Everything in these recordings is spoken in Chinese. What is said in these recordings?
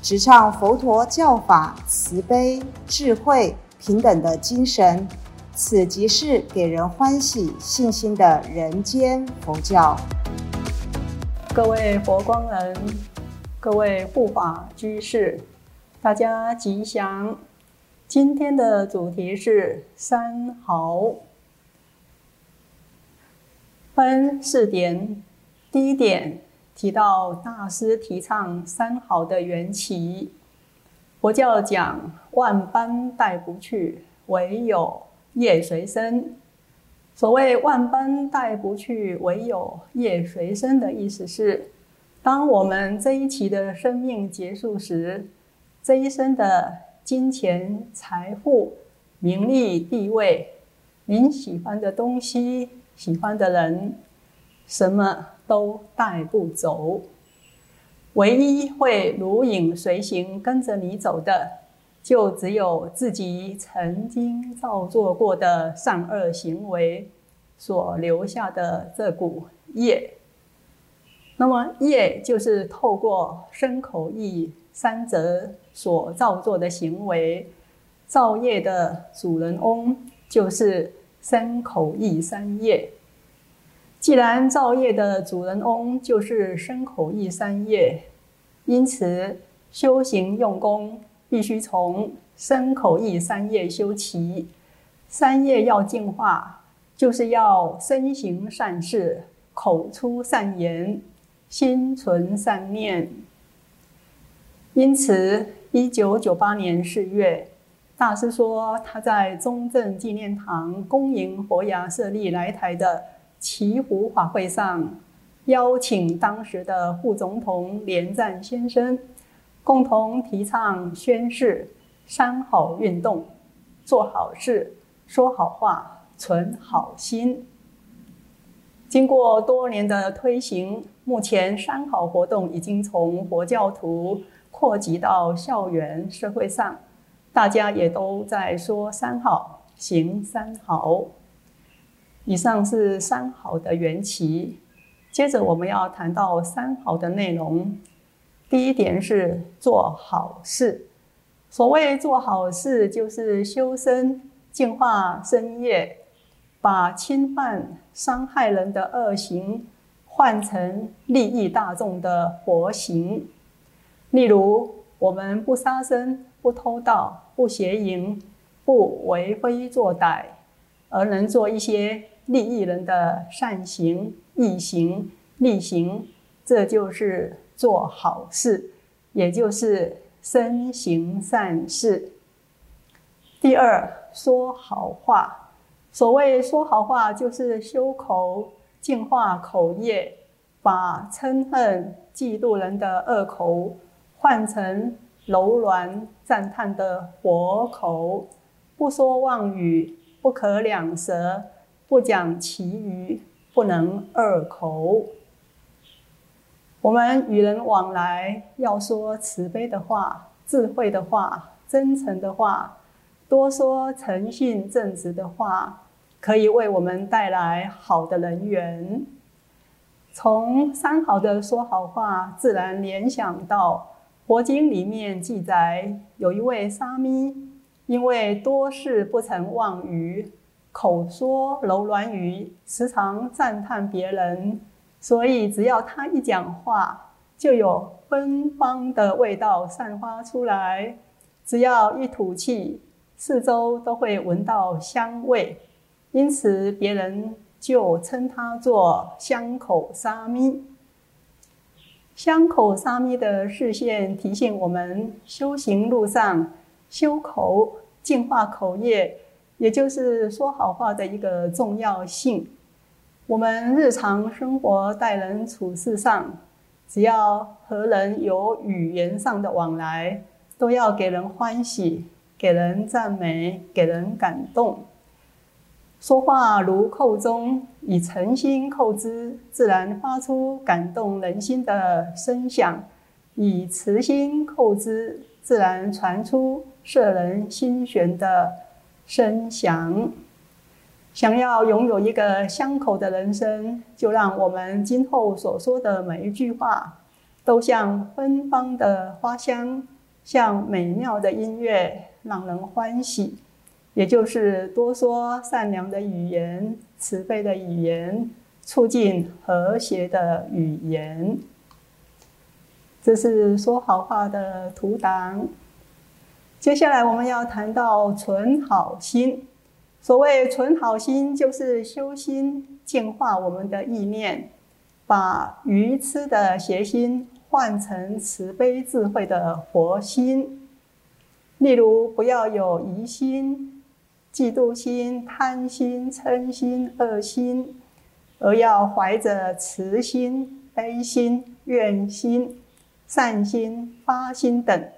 直唱佛陀教法慈悲、智慧、平等的精神。此即是给人欢喜、信心的人间佛教。各位佛光人，各位护法居士，大家吉祥。今天的主题是三好，分四点。第一点提到大师提倡三好的缘起。佛教讲万般带不去，唯有。业随身，所谓万般带不去，唯有业随身的意思是，当我们这一期的生命结束时，这一生的金钱、财富、名利、地位，您喜欢的东西、喜欢的人，什么都带不走，唯一会如影随形跟着你走的。就只有自己曾经造作过的善恶行为所留下的这股业。那么业就是透过身口意三者所造作的行为，造业的主人翁就是身口意三业。既然造业的主人翁就是身口意三业，因此修行用功。必须从身口意三业修起，三业要净化，就是要身行善事，口出善言，心存善念。因此，一九九八年四月，大师说他在中正纪念堂恭迎佛牙舍利来台的祈福法会上，邀请当时的副总统连战先生。共同提倡宣誓三好运动，做好事，说好话，存好心。经过多年的推行，目前三好活动已经从佛教徒扩及到校园社会上，大家也都在说三好，行三好。以上是三好的缘起，接着我们要谈到三好的内容。第一点是做好事。所谓做好事，就是修身、净化身业，把侵犯、伤害人的恶行换成利益大众的佛行。例如，我们不杀生、不偷盗、不邪淫、不为非作歹，而能做一些利益人的善行、义行、利行，这就是。做好事，也就是身行善事。第二，说好话。所谓说好话，就是修口，净化口业，把嗔恨、嫉妒人的恶口换成柔软赞叹的活口。不说妄语，不可两舌，不讲其余，不能二口。我们与人往来要说慈悲的话、智慧的话、真诚的话，多说诚信正直的话，可以为我们带来好的人缘。从三好的说好话，自然联想到佛经里面记载，有一位沙弥，因为多事不曾忘语，口说柔软语，时常赞叹别人。所以，只要他一讲话，就有芬芳的味道散发出来。只要一吐气，四周都会闻到香味，因此别人就称他做香口沙弥。香口沙弥的视线提醒我们，修行路上修口、净化口业，也就是说好话的一个重要性。我们日常生活待人处事上，只要和人有语言上的往来，都要给人欢喜，给人赞美，给人感动。说话如扣钟，以诚心扣之，自然发出感动人心的声响；以慈心扣之，自然传出摄人心弦的声响。想要拥有一个香口的人生，就让我们今后所说的每一句话，都像芬芳的花香，像美妙的音乐，让人欢喜。也就是多说善良的语言、慈悲的语言、促进和谐的语言。这是说好话的图档。接下来我们要谈到存好心。所谓存好心，就是修心净化我们的意念，把愚痴的邪心换成慈悲智慧的佛心。例如，不要有疑心、嫉妒心、贪心、嗔心、恶心，而要怀着慈心、悲心、愿心、善心、发心等，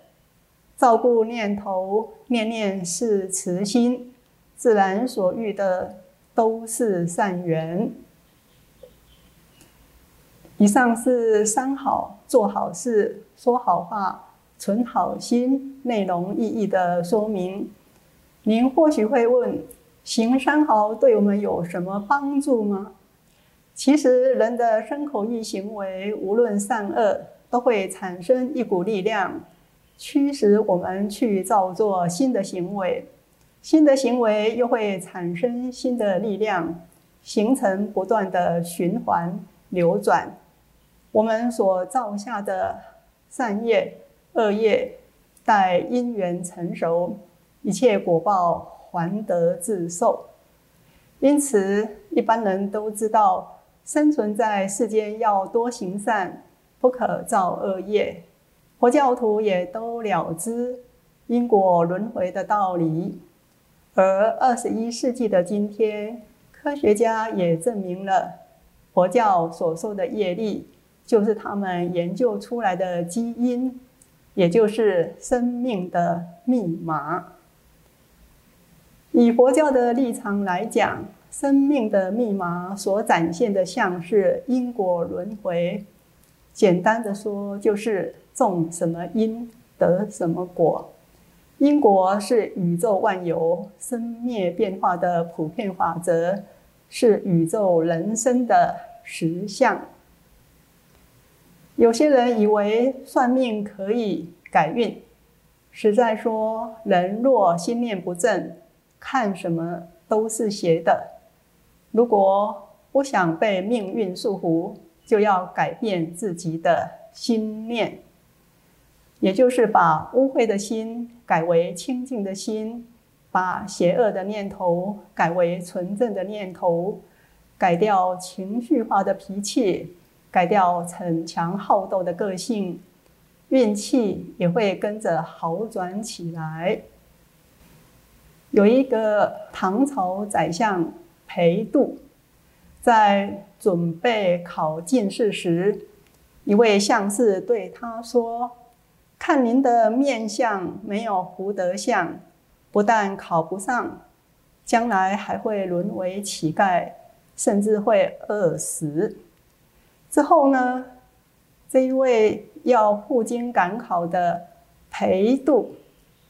照顾念头，念念是慈心。自然所遇的都是善缘。以上是三好：做好事、说好话、存好心内容意义的说明。您或许会问：行三好对我们有什么帮助吗？其实，人的身口意行为，无论善恶，都会产生一股力量，驱使我们去造作新的行为。新的行为又会产生新的力量，形成不断的循环流转。我们所造下的善业、恶业，待因缘成熟，一切果报还得自受。因此，一般人都知道，生存在世间要多行善，不可造恶业。佛教徒也都了知因果轮回的道理。而二十一世纪的今天，科学家也证明了佛教所说的业力，就是他们研究出来的基因，也就是生命的密码。以佛教的立场来讲，生命的密码所展现的像是因果轮回。简单的说，就是种什么因得什么果。因果是宇宙万有生灭变化的普遍法则，是宇宙人生的实相。有些人以为算命可以改运，实在说，人若心念不正，看什么都是邪的。如果不想被命运束缚，就要改变自己的心念。也就是把污秽的心改为清净的心，把邪恶的念头改为纯正的念头，改掉情绪化的脾气，改掉逞强好斗的个性，运气也会跟着好转起来。有一个唐朝宰相裴度，在准备考进士时，一位相士对他说。看您的面相没有福德相，不但考不上，将来还会沦为乞丐，甚至会饿死。之后呢，这一位要赴京赶考的裴度，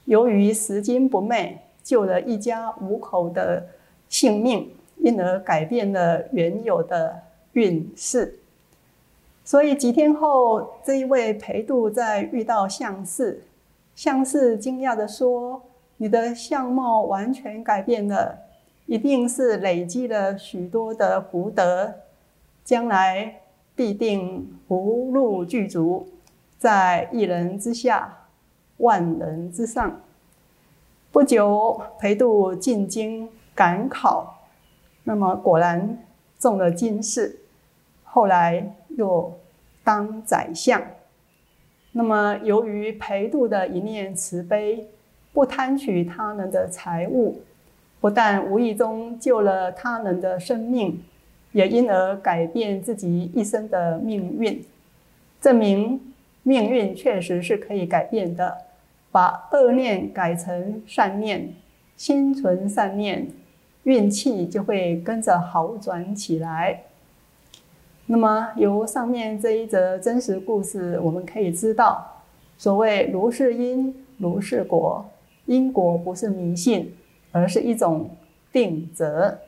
由于拾金不昧，救了一家五口的性命，因而改变了原有的运势。所以几天后，这一位裴度在遇到相士，相士惊讶地说：“你的相貌完全改变了，一定是累积了许多的福德，将来必定福禄具足，在一人之下，万人之上。”不久，裴度进京赶考，那么果然中了进士，后来又。当宰相，那么由于裴度的一念慈悲，不贪取他人的财物，不但无意中救了他人的生命，也因而改变自己一生的命运，证明命运确实是可以改变的。把恶念改成善念，心存善念，运气就会跟着好转起来。那么，由上面这一则真实故事，我们可以知道，所谓如是因，如是果，因果不是迷信，而是一种定则。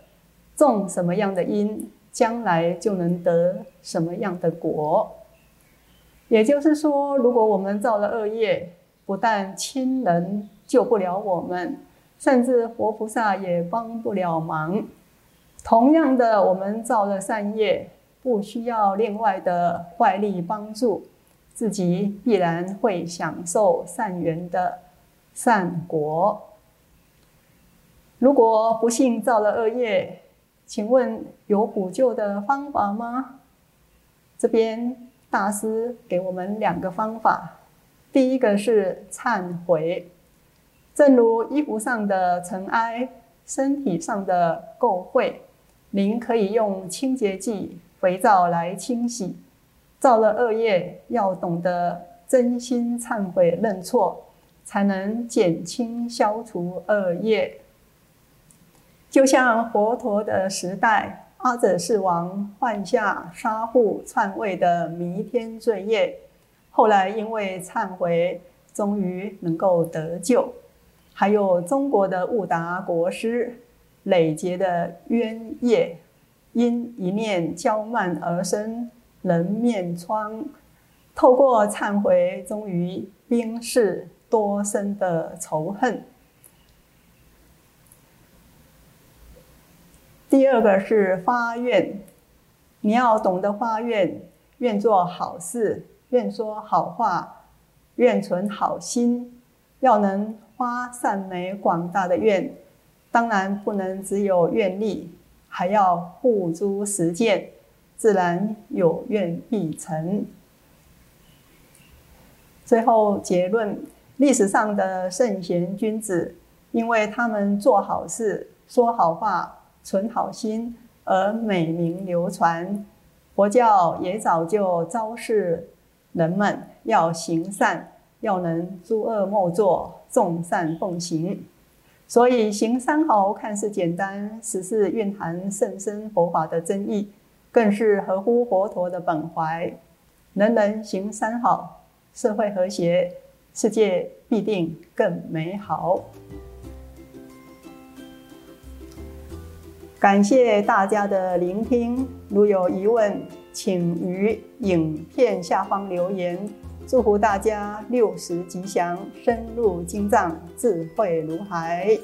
种什么样的因，将来就能得什么样的果。也就是说，如果我们造了恶业，不但亲人救不了我们，甚至活菩萨也帮不了忙。同样的，我们造了善业，不需要另外的外力帮助，自己必然会享受善缘的善果。如果不幸造了恶业，请问有补救的方法吗？这边大师给我们两个方法。第一个是忏悔，正如衣服上的尘埃、身体上的垢秽，您可以用清洁剂、肥皂来清洗。造了恶业，要懂得真心忏悔认错，才能减轻消除恶业。就像佛陀的时代，阿者世王犯下杀父篡位的弥天罪业。后来因为忏悔，终于能够得救。还有中国的悟达国师累劫的冤业，因一念娇慢而生人面疮，透过忏悔，终于冰释多生的仇恨。第二个是发愿，你要懂得发愿，愿做好事。愿说好话，愿存好心，要能发善美广大的愿，当然不能只有愿力，还要付诸实践，自然有愿必成。最后结论：历史上的圣贤君子，因为他们做好事、说好话、存好心，而美名流传，佛教也早就昭示。人们要行善，要能诸恶莫作，众善奉行。所以行三好看似简单，实是蕴含甚深佛法的真意，更是合乎佛陀的本怀。人人行三好，社会和谐，世界必定更美好。感谢大家的聆听，如有疑问。请于影片下方留言，祝福大家六十吉祥，深入经藏，智慧如海。